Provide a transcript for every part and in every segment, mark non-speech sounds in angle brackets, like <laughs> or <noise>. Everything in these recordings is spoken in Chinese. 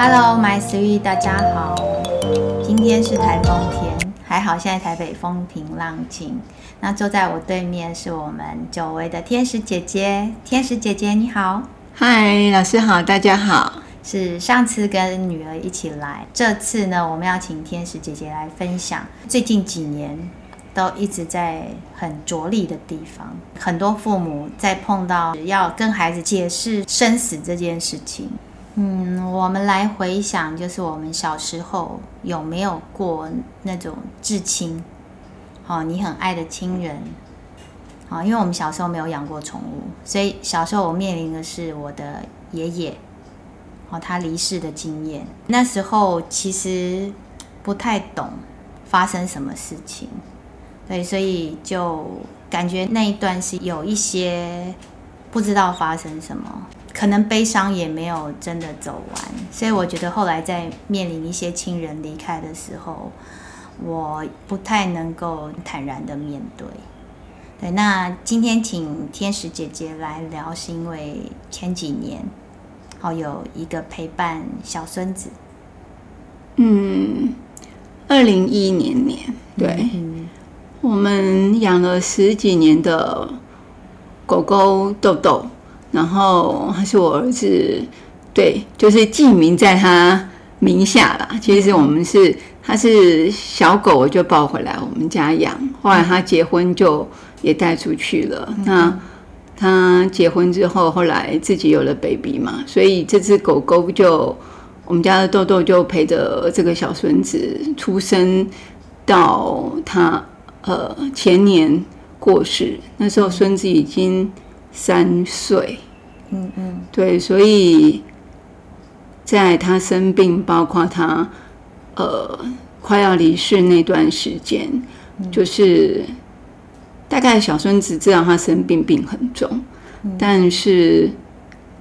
Hello，my sweet，大家好。今天是台风天，还好现在台北风平浪静。那坐在我对面是我们久违的天使姐姐，天使姐姐你好。嗨，老师好，大家好。是上次跟女儿一起来，这次呢，我们要请天使姐姐来分享最近几年都一直在很着力的地方。很多父母在碰到要跟孩子解释生死这件事情。嗯，我们来回想，就是我们小时候有没有过那种至亲，哦，你很爱的亲人，哦，因为我们小时候没有养过宠物，所以小时候我面临的是我的爷爷，哦，他离世的经验。那时候其实不太懂发生什么事情，对，所以就感觉那一段是有一些不知道发生什么。可能悲伤也没有真的走完，所以我觉得后来在面临一些亲人离开的时候，我不太能够坦然的面对。对，那今天请天使姐姐来聊，是因为前几年，好有一个陪伴小孙子。嗯，二零一一年年，对，嗯，我们养了十几年的狗狗豆豆。然后他是我儿子，对，就是记名在他名下啦。其实我们是，他是小狗，我就抱回来我们家养。后来他结婚就也带出去了。那他结婚之后，后来自己有了 baby 嘛，所以这只狗狗就我们家的豆豆就陪着这个小孙子出生到他呃前年过世，那时候孙子已经。三岁，嗯嗯，对，所以在他生病，包括他呃快要离世那段时间，嗯、就是大概小孙子知道他生病，病很重，嗯、但是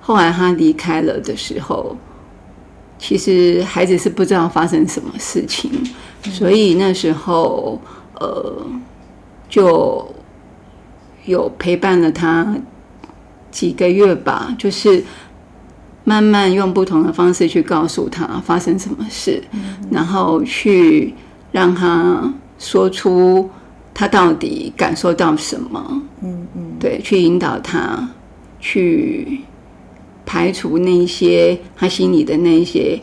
后来他离开了的时候，其实孩子是不知道发生什么事情，嗯、所以那时候呃就有陪伴了他。几个月吧，就是慢慢用不同的方式去告诉他发生什么事，然后去让他说出他到底感受到什么，嗯嗯，对，去引导他去排除那些他心里的那些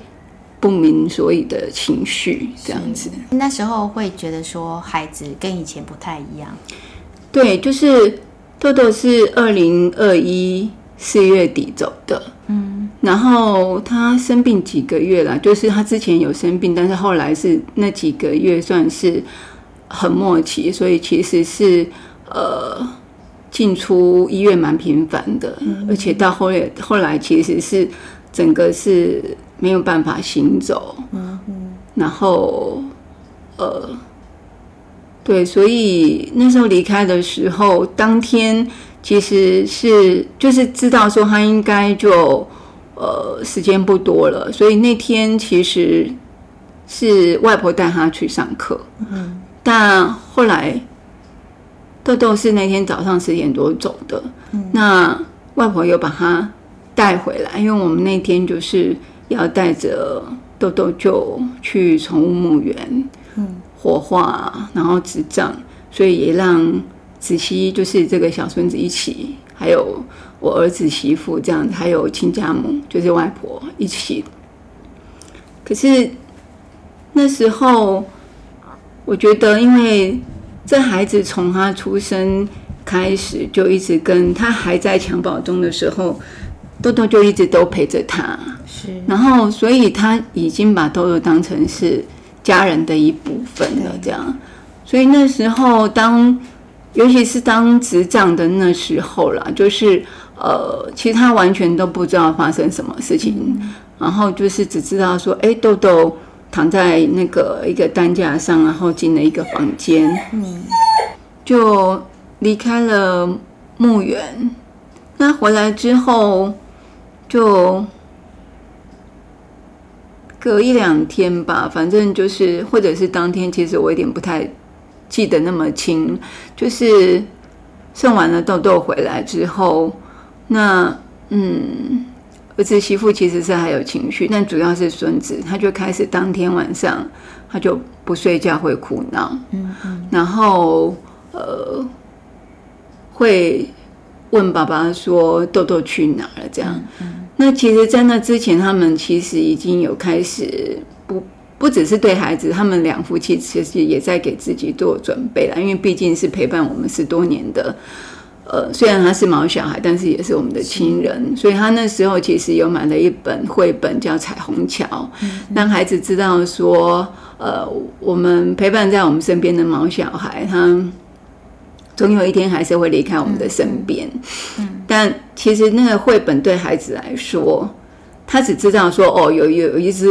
不明所以的情绪，这样子。那时候会觉得说孩子跟以前不太一样，对，就是。豆豆是二零二一四月底走的，嗯，然后他生病几个月了，就是他之前有生病，但是后来是那几个月算是很末期，所以其实是呃进出医院蛮频繁的，嗯，而且到后来后来其实是整个是没有办法行走，嗯嗯，然后呃。对，所以那时候离开的时候，当天其实是就是知道说他应该就呃时间不多了，所以那天其实是外婆带他去上课。嗯，但后来豆豆是那天早上十点多走的，嗯，那外婆又把他带回来，因为我们那天就是要带着豆豆就去宠物墓园。嗯。火化，然后执葬，所以也让子熙就是这个小孙子一起，还有我儿子媳妇这样，还有亲家母就是外婆一起。可是那时候，我觉得，因为这孩子从他出生开始就一直跟他还在襁褓中的时候，豆豆就一直都陪着他，是，然后所以他已经把豆豆当成是。家人的一部分的这样，所以那时候当，尤其是当执葬的那时候啦，就是呃，其实他完全都不知道发生什么事情，嗯、然后就是只知道说，哎、欸，豆豆躺在那个一个担架上，然后进了一个房间，嗯，就离开了墓园。那回来之后就。隔一两天吧，反正就是，或者是当天，其实我有点不太记得那么清。就是送完了豆豆回来之后，那嗯，儿子媳妇其实是还有情绪，但主要是孙子，他就开始当天晚上他就不睡觉，会哭闹，嗯嗯，然后呃会问爸爸说豆豆去哪了？这样，嗯嗯，那其实，在那之前，他们其实已经有开始不不只是对孩子，他们两夫妻其实也在给自己做准备了，因为毕竟是陪伴我们十多年的。呃，虽然他是毛小孩，但是也是我们的亲人，所以他那时候其实有买了一本绘本叫《彩虹桥》，让孩子知道说，呃，我们陪伴在我们身边的毛小孩，他总有一天还是会离开我们的身边。但其实那个绘本对孩子来说，他只知道说，哦，有有一只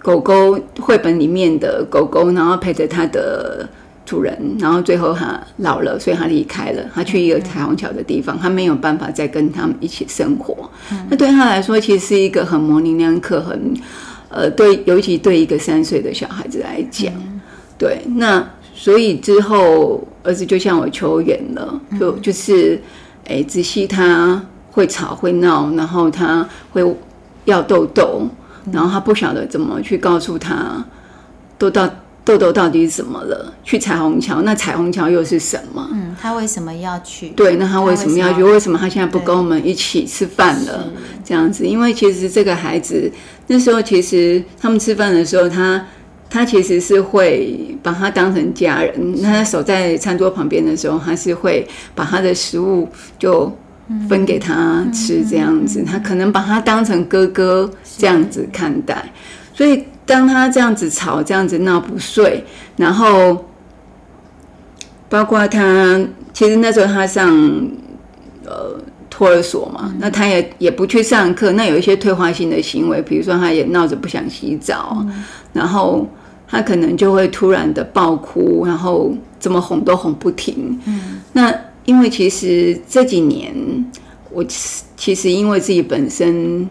狗狗，绘本里面的狗狗，然后陪着它的。主人，然后最后它老了，所以他离开了，他去一个彩虹桥的地方，他没有办法再跟他们一起生活。那对他来说，其实是一个很模棱两可，很呃，对，尤其对一个三岁的小孩子来讲，对。那所以之后儿子就向我求援了，就就是，哎，子熙他会吵会闹，然后他会要豆豆，然后他不晓得怎么去告诉他，豆到。豆豆到底是怎么了？去彩虹桥，那彩虹桥又是什么？嗯，他为什么要去？对，那他为什么要去？为什么他现在不跟我们一起吃饭了？这样子，因为其实这个孩子那时候，其实他们吃饭的时候，他他其实是会把他当成家人。那他守在餐桌旁边的时候，他是会把他的食物就分给他吃，这样子，他可能把他当成哥哥这样子看待，所以。当他这样子吵、这样子闹不睡，然后包括他，其实那时候他上呃托儿所嘛，那他也也不去上课，那有一些退化性的行为，比如说他也闹着不想洗澡，然后他可能就会突然的爆哭，然后怎么哄都哄不停。那因为其实这几年我其实因为自己本身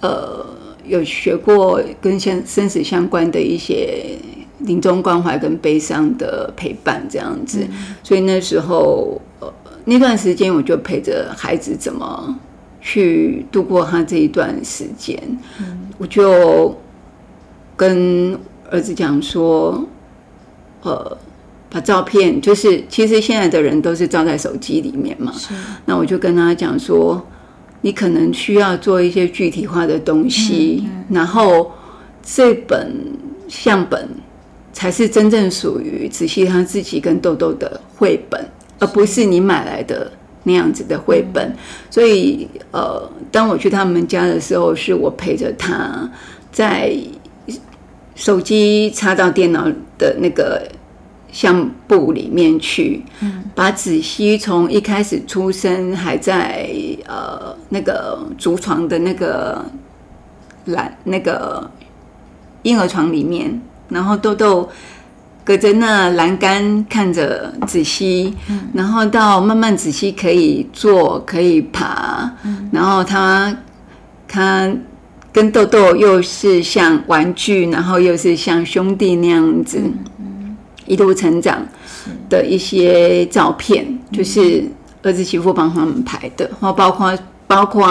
呃。有学过跟生生死相关的一些临终关怀跟悲伤的陪伴这样子，所以那时候呃那段时间我就陪着孩子怎么去度过他这一段时间，我就跟儿子讲说，呃，把照片就是其实现在的人都是照在手机里面嘛，那我就跟他讲说。你可能需要做一些具体化的东西，嗯嗯、然后这本相本才是真正属于子熙他自己跟豆豆的绘本，而不是你买来的那样子的绘本。所以，呃，当我去他们家的时候，是我陪着他在手机插到电脑的那个。相簿里面去，把子熙从一开始出生还在呃那个竹床的那个栏那个婴儿床里面，然后豆豆隔着那栏杆看着子熙，然后到慢慢子熙可以坐可以爬，然后他他跟豆豆又是像玩具，然后又是像兄弟那样子。一路成长的一些照片，就是儿子媳妇帮他们拍的，然后包括包括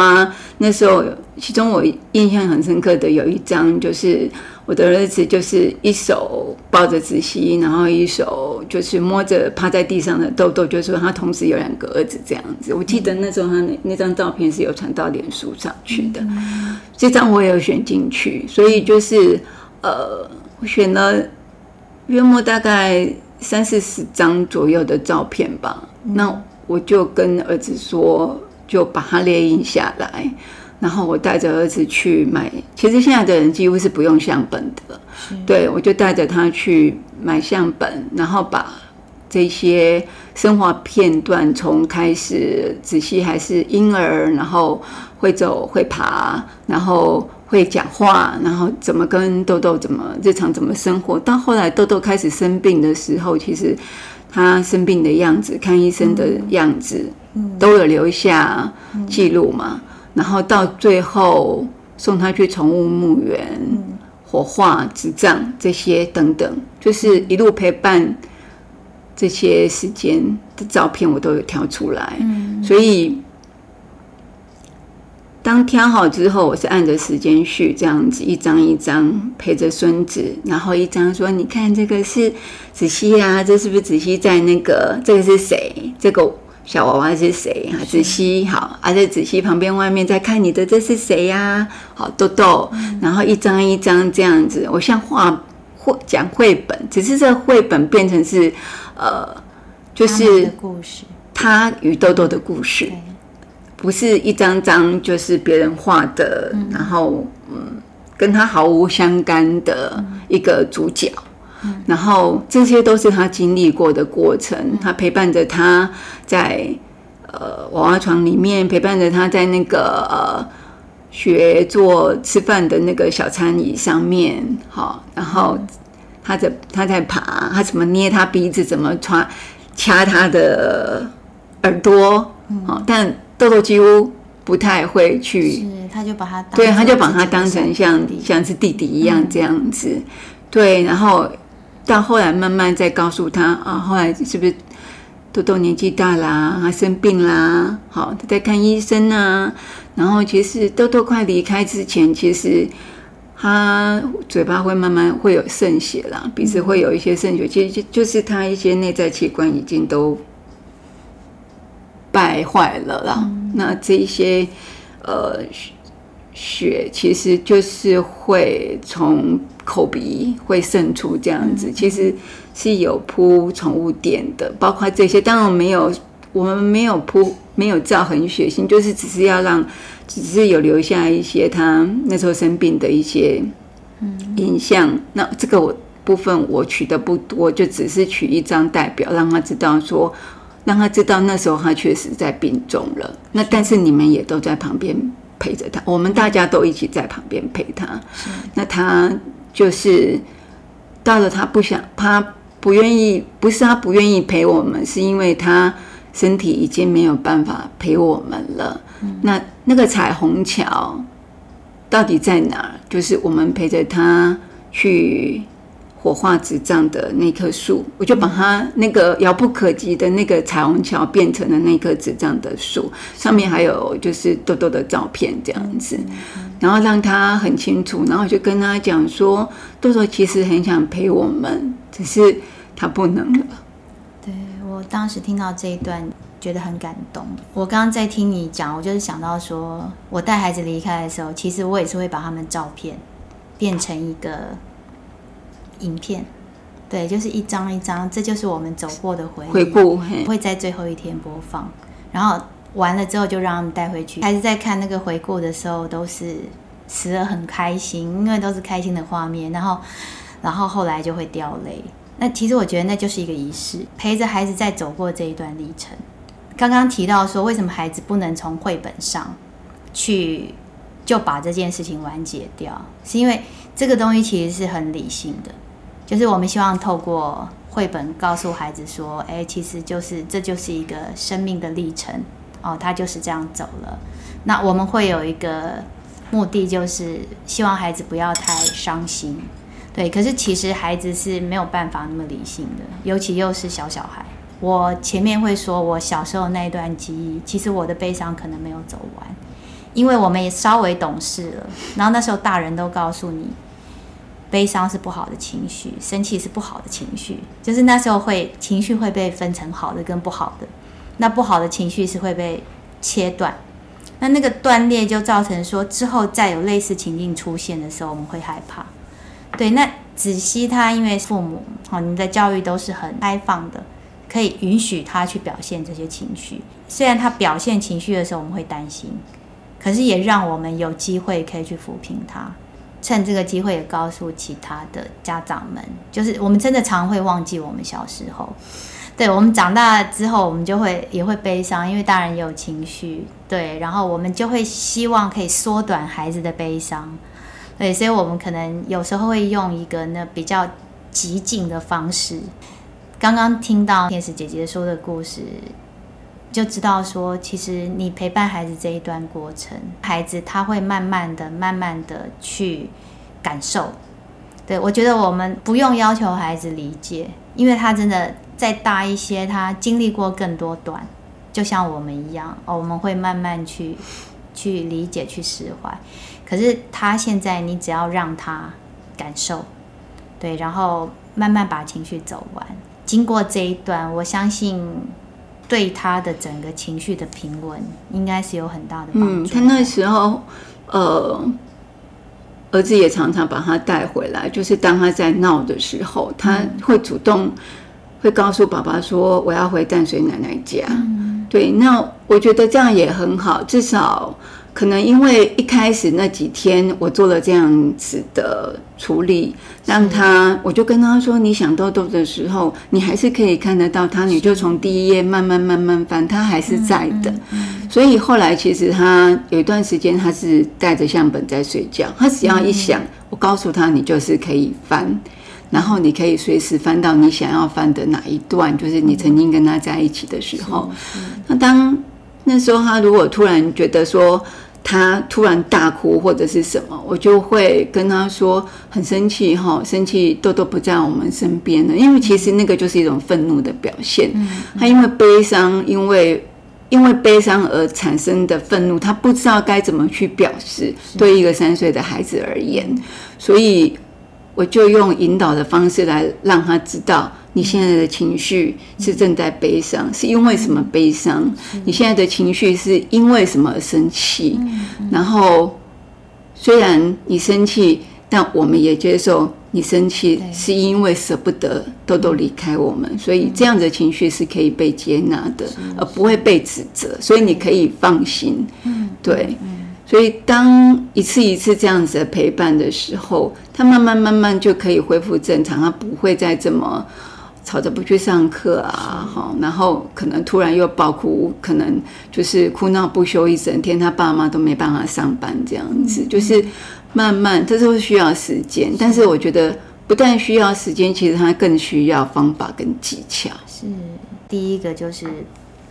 那时候，其中我印象很深刻的有一张，就是我的儿子就是一手抱着子熙，然后一手就是摸着趴在地上的豆豆，就是说他同时有两个儿子这样子。我记得那时候他那那张照片是有传到脸书上去的，这张我也有选进去，所以就是呃，我选了。约莫大概三四十张左右的照片吧，那我就跟儿子说，就把它列印下来，然后我带着儿子去买。其实现在的人几乎是不用相本的，对，我就带着他去买相本，然后把这些生活片段，从开始仔细还是婴儿，然后会走会爬，然后。会讲话，然后怎么跟豆豆怎么日常怎么生活，到后来豆豆开始生病的时候，其实他生病的样子、看医生的样子，都有留下记录嘛。然后到最后送他去宠物墓园、火化、执葬这些等等，就是一路陪伴这些时间的照片，我都有挑出来。所以。当挑好之后，我是按着时间序这样子一张一张陪着孙子，然后一张说：“你看这个是子熙啊，这是不是子熙在那个？这个是谁？这个小娃娃是谁啊？子熙好，而在子熙旁边外面在看你的，这是谁呀、啊？好，豆豆，然后一张一张这样子，我像画绘讲绘本，只是这绘本变成是呃，就是故事，他与豆豆的故事。”不是一张张就是别人画的，嗯、然后嗯，跟他毫无相干的一个主角，嗯、然后这些都是他经历过的过程，嗯、他陪伴着他在呃娃娃床里面，陪伴着他在那个呃学做吃饭的那个小餐椅上面，好，然后他在他在爬，他怎么捏他鼻子，怎么抓掐他的耳朵，好，嗯，但。豆豆几乎不太会去，是他就把他当对，他就把他当成像像是弟弟一样这样子，嗯、对，然后到后来慢慢再告诉他啊，后来是不是豆豆年纪大啦，他生病啦，好，他在看医生啊，然后其实豆豆快离开之前，其实他嘴巴会慢慢会有渗血啦，鼻子会有一些渗血，其实就就是他一些内在器官已经都。败坏了啦，嗯、那这些呃血其实就是会从口鼻会渗出这样子，嗯、其实是有铺宠物垫的，包括这些。当然没有，我们没有铺，没有造很血腥，就是只是要让，只是有留下一些他那时候生病的一些影像。嗯、那这个我部分我取的不多，就只是取一张代表，让他知道说。让他知道那时候他确实在病重了。那但是你们也都在旁边陪着他，我们大家都一起在旁边陪他。那他就是到了他不想，他不愿意，不是他不愿意陪我们，是因为他身体已经没有办法陪我们了。那那个彩虹桥到底在哪儿？就是我们陪着他去。火化纸张的那棵树，我就把它那个遥不可及的那个彩虹桥变成了那棵纸张的树，上面还有就是豆豆的照片这样子，然后让他很清楚，然后就跟他讲说，豆豆其实很想陪我们，只是他不能了。对，我当时听到这一段，觉得很感动。我刚刚在听你讲，我就是想到说，我带孩子离开的时候，其实我也是会把他们照片变成一个。影片，对，就是一张一张，这就是我们走过的回。回顾会在最后一天播放，然后完了之后就让他们带回去。还是在看那个回顾的时候，都是死了很开心，因为都是开心的画面。然后，然后后来就会掉泪。那其实我觉得那就是一个仪式，陪着孩子在走过这一段历程。刚刚提到说，为什么孩子不能从绘本上去就把这件事情完结掉，是因为这个东西其实是很理性的。就是我们希望透过绘本告诉孩子说，哎，其实就是这就是一个生命的历程哦，他就是这样走了。那我们会有一个目的，就是希望孩子不要太伤心。对，可是其实孩子是没有办法那么理性的，尤其又是小小孩。我前面会说我小时候那一段记忆，其实我的悲伤可能没有走完，因为我们也稍微懂事了。然后那时候大人都告诉你。悲伤是不好的情绪，生气是不好的情绪，就是那时候会情绪会被分成好的跟不好的，那不好的情绪是会被切断，那那个断裂就造成说之后再有类似情境出现的时候，我们会害怕。对，那子熙他因为父母好，你们的教育都是很开放的，可以允许他去表现这些情绪，虽然他表现情绪的时候我们会担心，可是也让我们有机会可以去抚平他。趁这个机会也告诉其他的家长们，就是我们真的常会忘记我们小时候，对，我们长大之后，我们就会也会悲伤，因为大人也有情绪，对，然后我们就会希望可以缩短孩子的悲伤，对，所以我们可能有时候会用一个那比较激进的方式。刚刚听到天使姐姐说的故事。就知道说，其实你陪伴孩子这一段过程，孩子他会慢慢的、慢慢的去感受。对，我觉得我们不用要求孩子理解，因为他真的再大一些，他经历过更多段，就像我们一样，哦，我们会慢慢去去理解、去释怀。可是他现在，你只要让他感受，对，然后慢慢把情绪走完。经过这一段，我相信对他的整个情绪的平稳，应该是有很大的帮助。嗯，他那时候，呃，儿子也常常把他带回来，就是当他在闹的时候，他会主动会告诉爸爸说：“我要回淡水奶奶家。”嗯，对，那我觉得这样也很好，至少。可能因为一开始那几天我做了这样子的处理，让他，我就跟他说，你想痘痘的时候，你还是可以看得到他，你就从第一页慢慢慢慢翻，他还是在的。所以后来其实他有一段时间他是带着相本在睡觉，他只要一想，我告诉他，你就是可以翻，然后你可以随时翻到你想要翻的哪一段，就是你曾经跟他在一起的时候。那当那时候他如果突然觉得说，他突然大哭或者是什么，我就会跟他说很生气哈，生气豆豆不在我们身边了。因为其实那个就是一种愤怒的表现。他因为悲伤，因为因为悲伤而产生的愤怒，他不知道该怎么去表示。对一个三岁的孩子而言，所以我就用引导的方式来让他知道。你现在的情绪是正在悲伤，是因为什么悲伤？你现在的情绪是因为什么而生气？然后虽然你生气，但我们也接受你生气，是因为舍不得豆豆离开我们，所以这样的情绪是可以被接纳的，而不会被指责，所以你可以放心。对，所以当一次一次这样子的陪伴的时候，他慢慢慢慢就可以恢复正常，他不会再这么。吵着不去上课啊，哈，然后可能突然又爆哭，可能就是哭闹不休一整天，他爸妈都没办法上班这样子，就是慢慢，这都是需要时间。但是我觉得不但需要时间，其实他更需要方法跟技巧。是第一个就是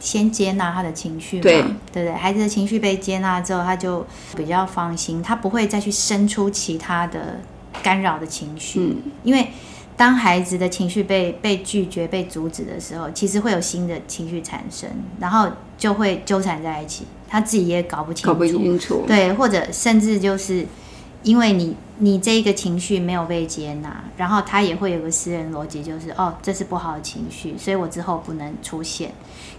先接纳他的情绪嘛，对。对对，孩子的情绪被接纳之后，他就比较放心，他不会再去生出其他的干扰的情绪，嗯，因为。当孩子的情绪被被拒绝、被阻止的时候，其实会有新的情绪产生，然后就会纠缠在一起，他自己也搞不清楚，搞不清楚，对，或者甚至就是因为你你这一个情绪没有被接纳，然后他也会有个私人逻辑，就是哦，这是不好的情绪，所以我之后不能出现。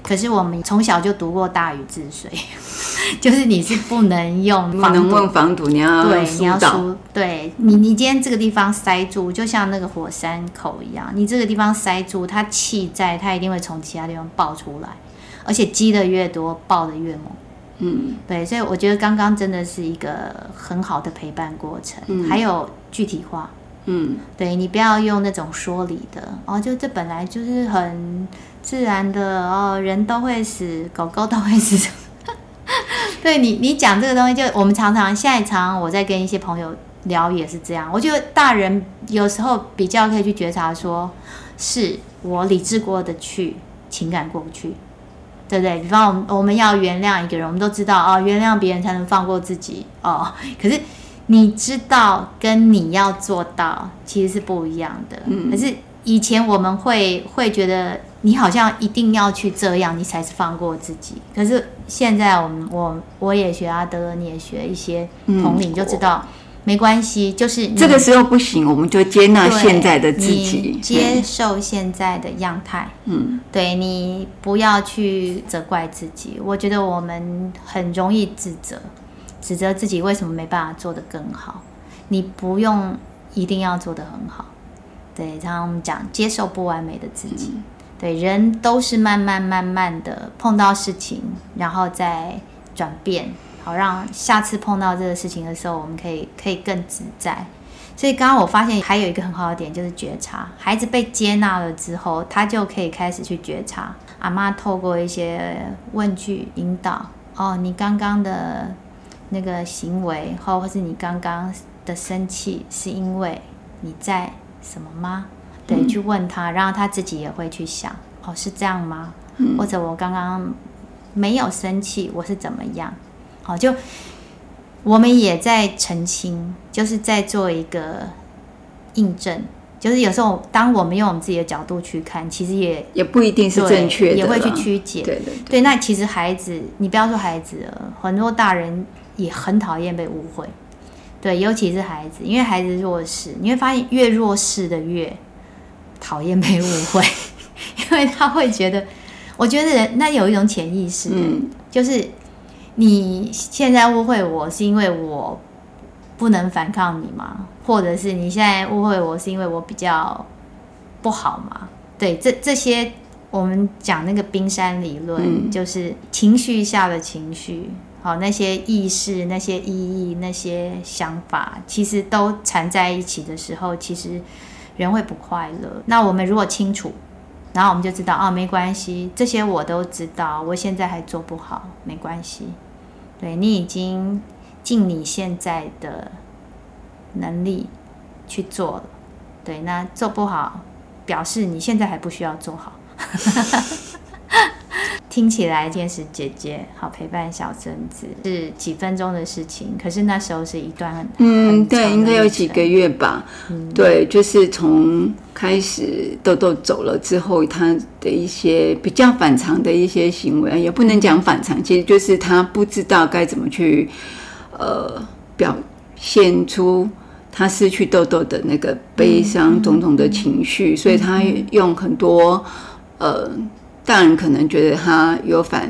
可是我们从小就读过大禹治水，<laughs> 就是你是不能用防，不能用防堵，你要对，你要疏，对你，你今天这个地方塞住，就像那个火山口一样，你这个地方塞住，它气在，它一定会从其他地方爆出来，而且积的越多，爆的越猛。嗯，对，所以我觉得刚刚真的是一个很好的陪伴过程，嗯、还有具体化。嗯，对，你不要用那种说理的哦，就这本来就是很自然的哦，人都会死，狗狗都会死。对你，你讲这个东西，就我们常常现在常常我在跟一些朋友聊也是这样。我觉得大人有时候比较可以去觉察说，说是我理智过得去，情感过不去，对不对？比方我们要原谅一个人，我们都知道哦，原谅别人才能放过自己哦，可是。你知道跟你要做到其实是不一样的，嗯，可是以前我们会会觉得你好像一定要去这样，你才是放过自己。可是现在我们我我也学阿德，你也学一些统领，就知道没关系，就是这个时候不行，我们就接纳现在的自己，接受现在的样态。嗯，对，你不要去责怪自己，我觉得我们很容易自责。指责自己为什么没办法做得更好？你不用一定要做得很好，对。然后我们讲接受不完美的自己，嗯、对。人都是慢慢慢慢的碰到事情，然后再转变，好让下次碰到这个事情的时候，我们可以可以更自在。所以刚刚我发现还有一个很好的点就是觉察，孩子被接纳了之后，他就可以开始去觉察。阿妈透过一些问句引导，哦，你刚刚的。那个行为，或或是你刚刚的生气，是因为你在什么吗？对，嗯、去问他，然后他自己也会去想，哦，是这样吗？嗯、或者我刚刚没有生气，我是怎么样？好，就我们也在澄清，就是在做一个印证，就是有时候当我们用我们自己的角度去看，其实也也不一定是正确的，也会去曲解。对对对，对。那其实孩子，你不要说孩子了，很多大人也很讨厌被误会。对，尤其是孩子，因为孩子弱势，你会发现越弱势的越讨厌被误会，<laughs> 因为他会觉得，我觉得人那有一种潜意识，嗯，就是你现在误会我是因为我不能反抗你吗？或者是你现在误会我是因为我比较不好吗？对，这这些我们讲那个冰山理论，嗯，就是情绪下的情绪。好，那些意识、那些意义、那些想法，其实都缠在一起的时候，其实人会不快乐。那我们如果清楚，然后我们就知道，哦，没关系，这些我都知道，我现在还做不好，没关系。对，你已经尽你现在的能力去做了，对，那做不好，表示你现在还不需要做好。<laughs> 听起来天使姐姐好陪伴小孙子是几分钟的事情，可是那时候是一段很嗯，对，应该有几个月吧。嗯，对，就是从开始豆豆走了之后，他的一些比较反常的一些行为，也不能讲反常，其实就是他不知道该怎么去呃表现出他失去豆豆的那个悲伤种种的情绪，所以他用很多呃。大人可能觉得他有反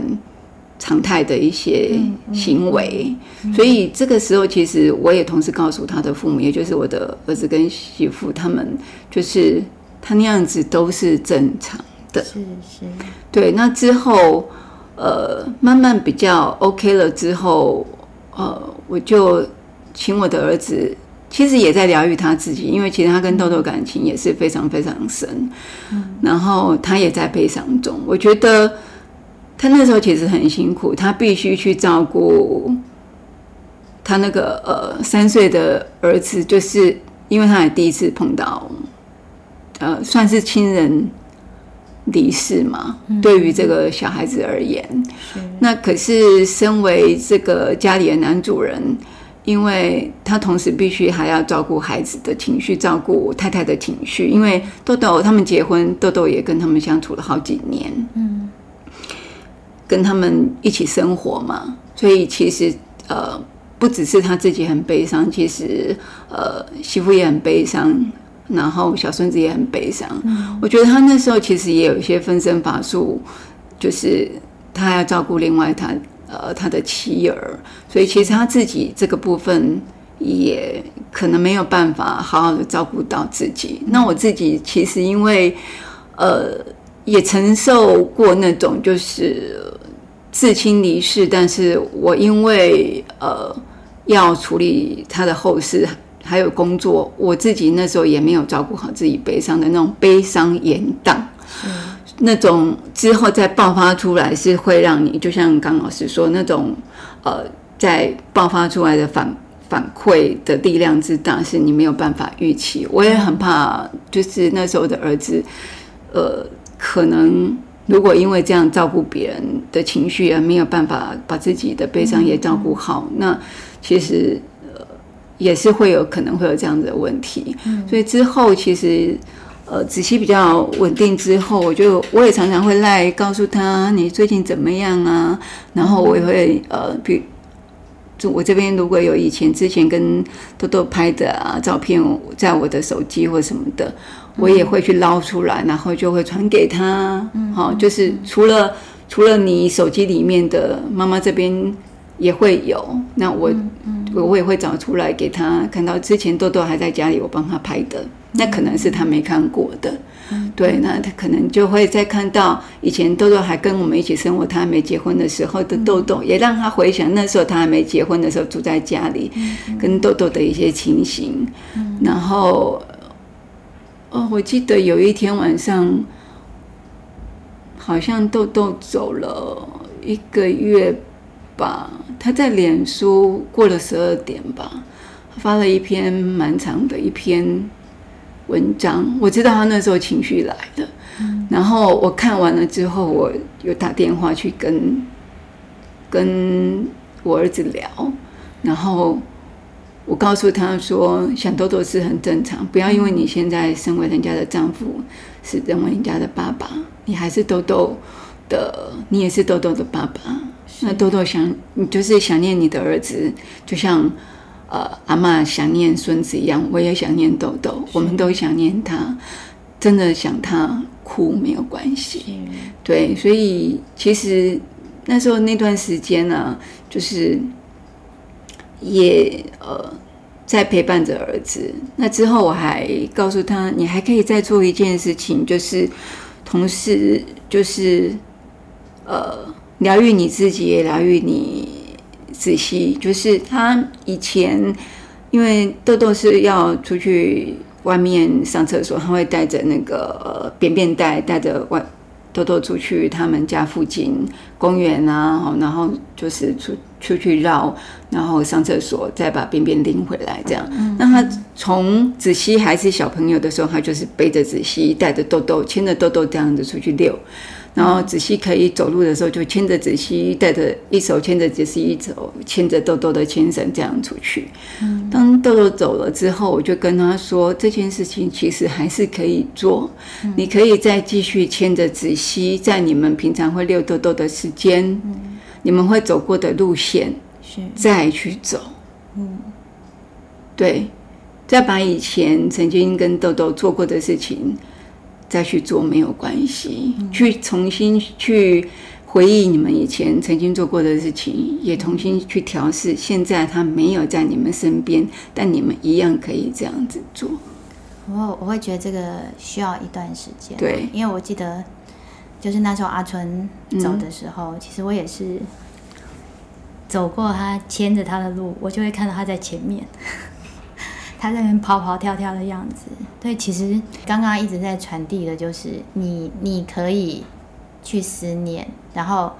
常态的一些行为，所以这个时候其实我也同时告诉他的父母，也就是我的儿子跟媳妇，他们就是他那样子都是正常的。是是。对，那之后呃慢慢比较 OK 了之后，呃我就请我的儿子。其实也在疗愈他自己，因为其实他跟豆豆感情也是非常非常深，嗯，然后他也在悲伤中。我觉得他那时候其实很辛苦，他必须去照顾他那个呃三岁的儿子，就是因为他也第一次碰到，呃，算是亲人离世嘛。嗯，对于这个小孩子而言，那可是身为这个家里的男主人。因为他同时必须还要照顾孩子的情绪，照顾太太的情绪。因为豆豆他们结婚，豆豆也跟他们相处了好几年，嗯，跟他们一起生活嘛，所以其实呃，不只是他自己很悲伤，其实呃，媳妇也很悲伤，然后小孙子也很悲伤。嗯，我觉得他那时候其实也有一些分身乏术，就是他要照顾另外他。呃，他的妻儿，所以其实他自己这个部分也可能没有办法好好的照顾到自己。那我自己其实因为呃也承受过那种就是至亲离世，但是我因为呃要处理他的后事，还有工作，我自己那时候也没有照顾好自己悲伤的那种悲伤延宕。那种之后再爆发出来，是会让你就像刚老师说那种，呃，在爆发出来的反反馈的力量之大，是你没有办法预期。我也很怕，就是那时候的儿子，呃，可能如果因为这样照顾别人的情绪而没有办法把自己的悲伤也照顾好，那其实呃也是会有可能会有这样子的问题。所以之后其实。呃，子熙比较稳定之后，我就我也常常会来告诉他你最近怎么样啊？然后我也会呃，比就我这边如果有以前之前跟豆豆拍的啊照片，在我的手机或什么的，我也会去捞出来，然后就会传给他。好、哦，就是除了除了你手机里面的，妈妈这边也会有。那我我也会找出来给他看到，之前豆豆还在家里，我帮他拍的。那可能是他没看过的，对，那他可能就会再看到以前豆豆还跟我们一起生活，他还没结婚的时候的豆豆，也让他回想那时候他还没结婚的时候住在家里，跟豆豆的一些情形。然后，哦，我记得有一天晚上，好像豆豆走了一个月吧，他在脸书过了十二点吧，发了一篇蛮长的一篇。文章，我知道他那时候情绪来了，嗯，然后我看完了之后，我又打电话去跟跟我儿子聊，然后我告诉他说，想豆豆是很正常，不要因为你现在身为人家的丈夫，是认为人家的爸爸，你还是豆豆的，你也是豆豆的爸爸。那豆豆想，你就是想念你的儿子，就像呃阿嬷想念孙子一样，我也想念豆豆，我们都想念他，真的想他哭没有关系，对，所以其实那时候那段时间呢、啊，就是。也呃，在陪伴着儿子。那之后，我还告诉他，你还可以再做一件事情，就是同时就是呃，疗愈你自己，也疗愈你子熙。就是他以前因为豆豆是要出去外面上厕所，他会带着那个呃便便袋，带着外。豆豆出去他们家附近公园啊，然后就是出出去绕，然后上厕所，再把便便拎回来，这样。那他从子熙还是小朋友的时候，他就是背着子熙，带着豆豆，牵着豆豆这样子出去遛。然后子熙可以走路的时候，就牵着子熙，带着一手牵着子熙，一手牵着豆豆的牵绳，这样出去。当豆豆走了之后，我就跟他说，这件事情其实还是可以做，你可以再继续牵着子熙，在你们平常会遛豆豆的时间，你们会走过的路线，再去走。对，再把以前曾经跟豆豆做过的事情。再去做没有关系，去重新去回忆你们以前曾经做过的事情，也重新去调试。现在他没有在你们身边，但你们一样可以这样子做。我我会觉得这个需要一段时间，对，因为我记得就是那时候阿春走的时候，嗯、其实我也是走过他牵着他的路，我就会看到他在前面。他在那边跑跑跳跳的样子，对，其实刚刚一直在传递的就是你，你可以去思念，然后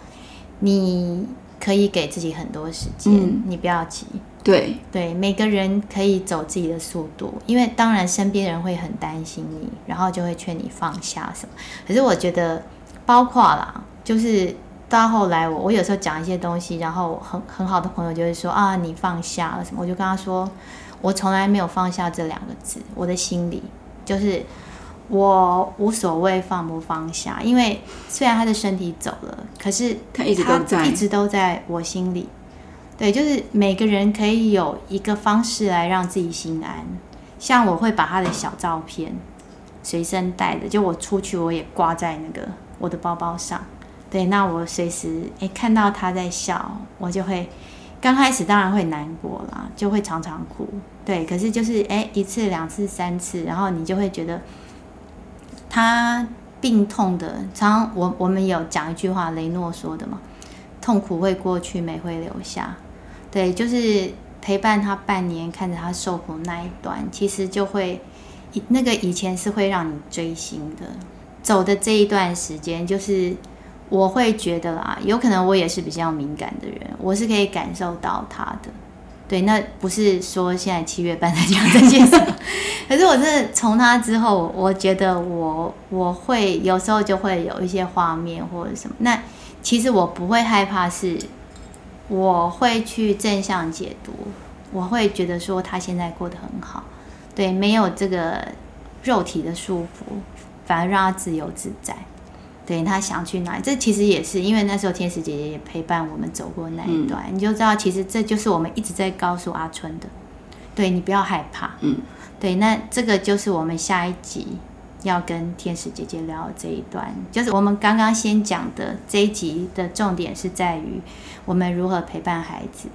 你可以给自己很多时间，嗯、你不要急。对对，每个人可以走自己的速度，因为当然身边人会很担心你，然后就会劝你放下什么。可是我觉得，包括啦，就是到后来我我有时候讲一些东西，然后很很好的朋友就会说啊，你放下了什么，我就跟他说。我从来没有放下这两个字，我的心里就是我无所谓放不放下，因为虽然他的身体走了，可是他一直都在，一直都在我心里。对，就是每个人可以有一个方式来让自己心安。像我会把他的小照片随身带着，就我出去我也挂在那个我的包包上。对，那我随时诶看到他在笑，我就会。刚开始当然会难过啦，就会常常哭。对，可是就是哎，一次、两次、三次，然后你就会觉得他病痛的。常常我我们有讲一句话，雷诺说的嘛，痛苦会过去，美会留下。对，就是陪伴他半年，看着他受苦那一段，其实就会那个以前是会让你追星的，走的这一段时间就是。我会觉得啦，有可能我也是比较敏感的人，我是可以感受到他的。对，那不是说现在七月半在讲这件事，<laughs> 可是我真的从他之后，我觉得我我会有时候就会有一些画面或者什么。那其实我不会害怕，是我会去正向解读，我会觉得说他现在过得很好，对，没有这个肉体的束缚，反而让他自由自在。对，他想去哪里，这其实也是因为那时候天使姐姐也陪伴我们走过那一段，嗯、你就知道，其实这就是我们一直在告诉阿春的，对，你不要害怕，嗯，对，那这个就是我们下一集要跟天使姐姐聊的这一段，就是我们刚刚先讲的这一集的重点是在于我们如何陪伴孩子，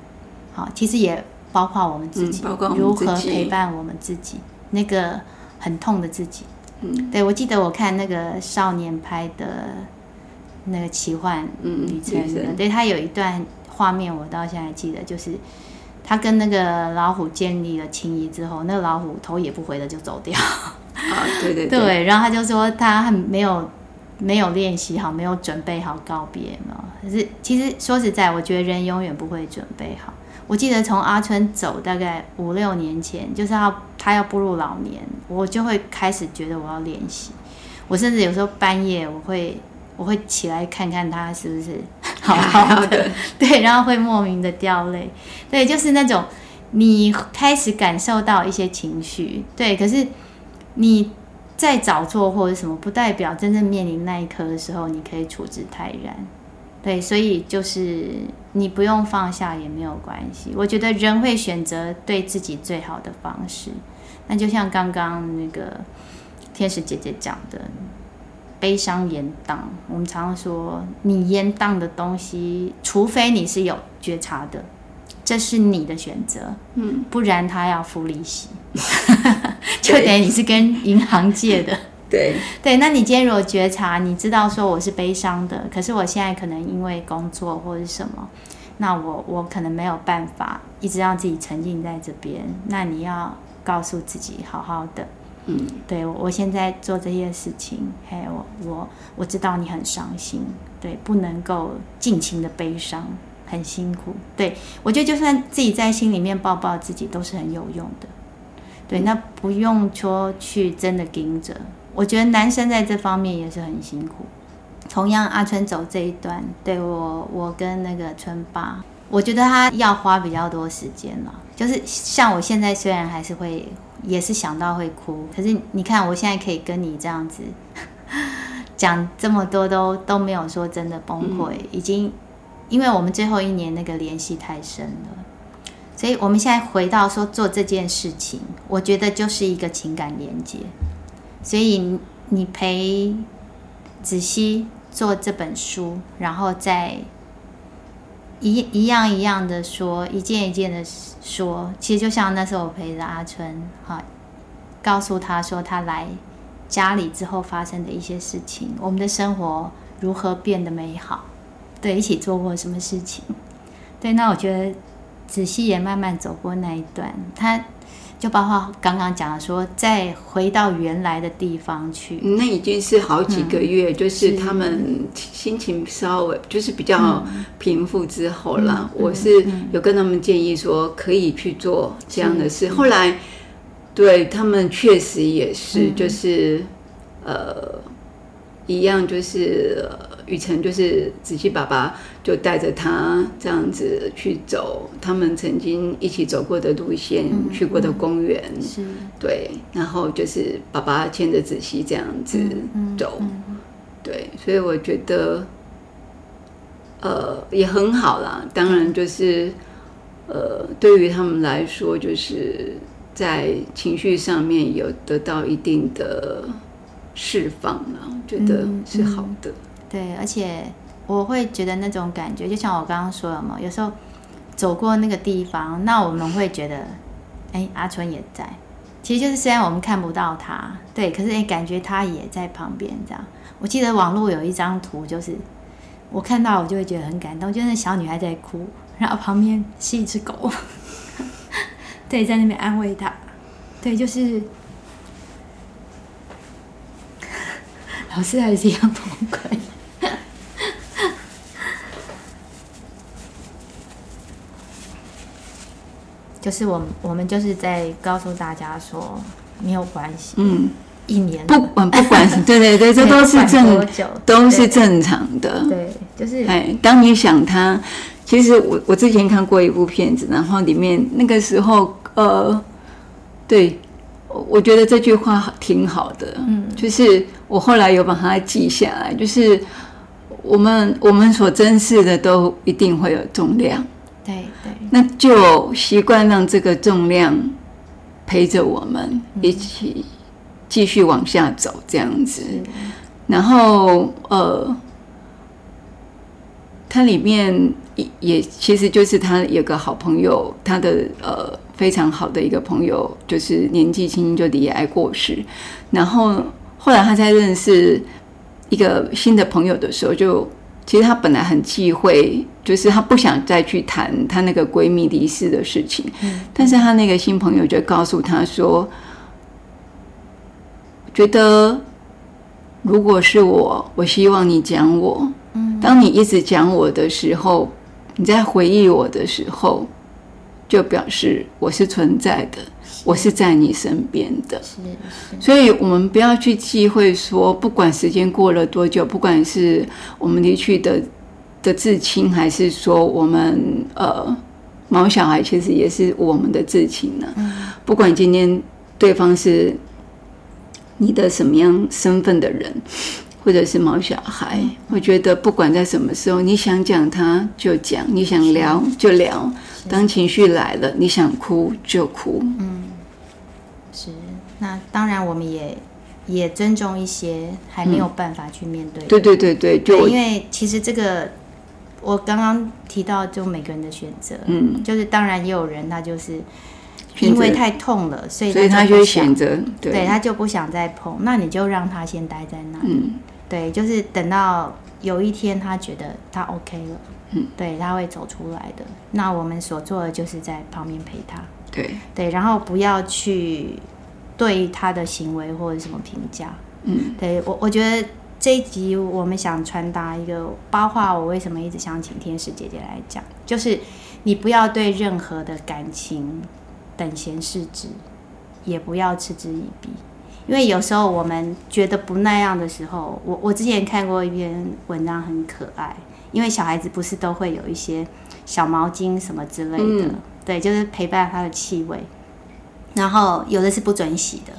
好，其实也包括我们自己，嗯、包括我们自己，如何陪伴我们自己，那个很痛的自己。嗯，对，我记得我看那个少年拍的那个奇幻旅程，嗯、对，他有一段画面，我到现在还记得，就是他跟那个老虎建立了情谊之后，那个老虎头也不回的就走掉。<laughs> 啊，对对对，对，然后他就说他很没有没有练习好，没有准备好告别嘛。可是其实说实在，我觉得人永远不会准备好。我记得从阿春走大概五六年前，就是要他要步入老年，我就会开始觉得我要练习。我甚至有时候半夜我会我会起来看看他是不是 <laughs> 好好的，<laughs> 对，然后会莫名的掉泪。对，就是那种你开始感受到一些情绪，对，可是你再早做或者什么，不代表真正面临那一刻的时候，你可以处之泰然。对，所以就是你不用放下也没有关系。我觉得人会选择对自己最好的方式。那就像刚刚那个天使姐姐讲的，悲伤延宕。我们常常说，你延宕的东西，除非你是有觉察的，这是你的选择。嗯，不然他要付利息 <laughs> <laughs> 就等于你是跟银行借的。对对，那你今天如果觉察，你知道说我是悲伤的，可是我现在可能因为工作或者什么，那我我可能没有办法一直让自己沉浸在这边。那你要告诉自己好好的，嗯，对我，我现在做这些事情，嘿，我我我知道你很伤心，对，不能够尽情的悲伤，很辛苦。对，我觉得就算自己在心里面抱抱自己都是很有用的，对，那不用说去真的盯着。我觉得男生在这方面也是很辛苦。同样，阿春走这一段，对我，我跟那个春爸，我觉得他要花比较多时间了。就是像我现在，虽然还是会，也是想到会哭，可是你看，我现在可以跟你这样子 <laughs> 讲这么多都，都都没有说真的崩溃，已经，因为我们最后一年那个联系太深了，所以我们现在回到说做这件事情，我觉得就是一个情感连接。所以你陪子熙做这本书，然后再一一样一样的说，一件一件的说，其实就像那时候我陪着阿春，哈，告诉他说他来家里之后发生的一些事情，我们的生活如何变得美好，对，一起做过什么事情，对，那我觉得子熙也慢慢走过那一段，他。就包括刚刚讲的说，再回到原来的地方去，那已经是好几个月，嗯、就是他们心情稍微就是比较平复之后了。嗯、我是有跟他们建议说，可以去做这样的事。后来，对他们确实也是，就是、嗯、呃，一样就是。雨辰就是子熙爸爸就带着他这样子去走他们曾经一起走过的路线，嗯、去过的公园，是对，然后就是爸爸牵着子熙这样子走，对，所以我觉得，呃，也很好啦。当然就是，呃，对于他们来说，就是在情绪上面有得到一定的释放了，我觉得是好的。嗯嗯对，而且我会觉得那种感觉，就像我刚刚说的嘛，有时候走过那个地方，那我们会觉得，哎，阿春也在。其实就是虽然我们看不到他，对，可是哎，感觉他也在旁边这样。我记得网络有一张图，就是我看到我就会觉得很感动，就是小女孩在哭，然后旁边是一只狗，<laughs> 对，在那边安慰她。对，就是 <laughs> 老师还是一样崩溃。就是我们，我们就是在告诉大家说，没有关系。嗯，一年不管不管，对对对，这都是正都是正常的。对，就是哎，当你想他，其实我我之前看过一部片子，然后里面那个时候，呃，对，我觉得这句话挺好的。嗯，就是我后来有把它记下来，就是我们我们所珍视的都一定会有重量。对对，那就习惯让这个重量陪着我们一起继续往下走，这样子。然后呃，它里面也也其实就是他有个好朋友，他的呃非常好的一个朋友，就是年纪轻轻就离癌过世。然后后来他在认识一个新的朋友的时候，就。其实她本来很忌讳，就是她不想再去谈她那个闺蜜离世的事情。嗯，但是她那个新朋友就告诉她说：“觉得如果是我，我希望你讲我。嗯，当你一直讲我的时候，你在回忆我的时候，就表示我是存在的。”我是在你身边的，是是，所以我们不要去忌讳说，不管时间过了多久，不管是我们离去的的至亲，还是说我们呃毛小孩其实也是我们的至亲呢。不管今天对方是你的什么样身份的人，或者是毛小孩，我觉得不管在什么时候，你想讲他就讲，你想聊就聊。当情绪来了，你想哭就哭。那当然，我们也也尊重一些还没有办法去面对。对对对对，就，因为其实这个我刚刚提到，就每个人的选择。嗯，就是当然也有人他就是因为太痛了，所以所以他就会选择，对，他就不想再碰。那你就让他先待在那里。嗯，对，就是等到有一天他觉得他 OK 了。嗯，对，他会走出来的。那我们所做的就是在旁边陪他。对对，然后不要去对他的行为或者什么评价。嗯，对我我觉得这一集我们想传达一个，包括我为什么一直想请天使姐姐来讲，就是你不要对任何的感情等闲视之，也不要嗤之以鼻，因为有时候我们觉得不那样的时候，我我之前看过一篇文章，很可爱。因为小孩子不是都会有一些小毛巾什么之类的，嗯、对，就是陪伴他的气味。然后有的是不准洗的，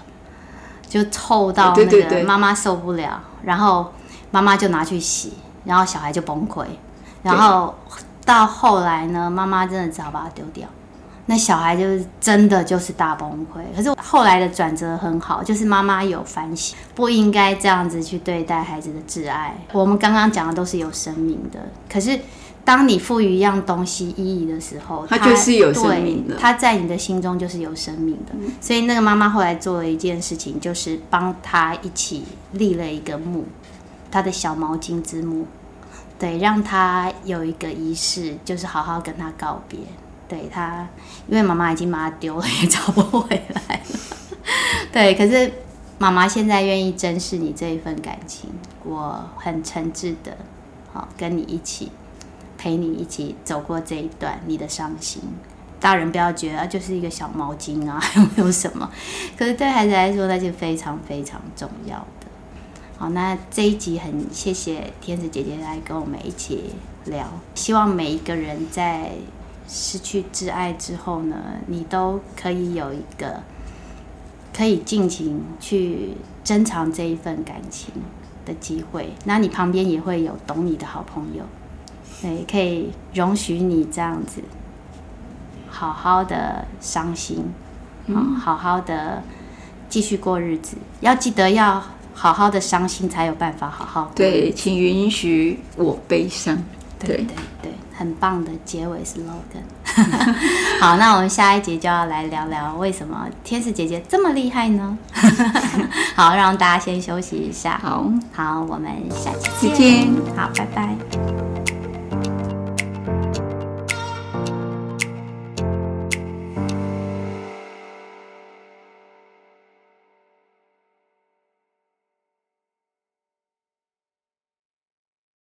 就臭到那个妈妈受不了，对对对，然后妈妈就拿去洗，然后小孩就崩溃。然后到后来呢，妈妈真的只好把它丢掉。那小孩就是真的就是大崩溃，可是后来的转折很好，就是妈妈有反省，不应该这样子去对待孩子的挚爱。我们刚刚讲的都是有生命的，可是当你赋予一样东西意义的时候，它就是有生命的，它在你的心中就是有生命的。所以那个妈妈后来做了一件事情，就是帮他一起立了一个墓，他的小毛巾之墓，对，让他有一个仪式，就是好好跟他告别。对他，因为妈妈已经把他丢了，也找不回来了。<laughs> 对，可是妈妈现在愿意珍视你这一份感情，我很诚挚的，好跟你一起陪你一起走过这一段你的伤心。大人不要觉得就是一个小毛巾啊，<laughs> 有没有什么？可是对孩子来说，那就非常非常重要的。好，那这一集很谢谢天使姐姐来跟我们一起聊，希望每一个人在。失去挚爱之后呢，你都可以有一个可以尽情去珍藏这一份感情的机会。那你旁边也会有懂你的好朋友，对，可以容许你这样子好好的伤心，嗯，好好的继续过日子。要记得要好好的伤心，才有办法好好过。对，请允许我悲伤。对对对，很棒的结尾 slogan。<laughs> 好，那我们下一集就要来聊聊为什么天使姐姐这么厉害呢？<laughs> 好，让大家先休息一下。好，好，我们下期见。好，拜拜。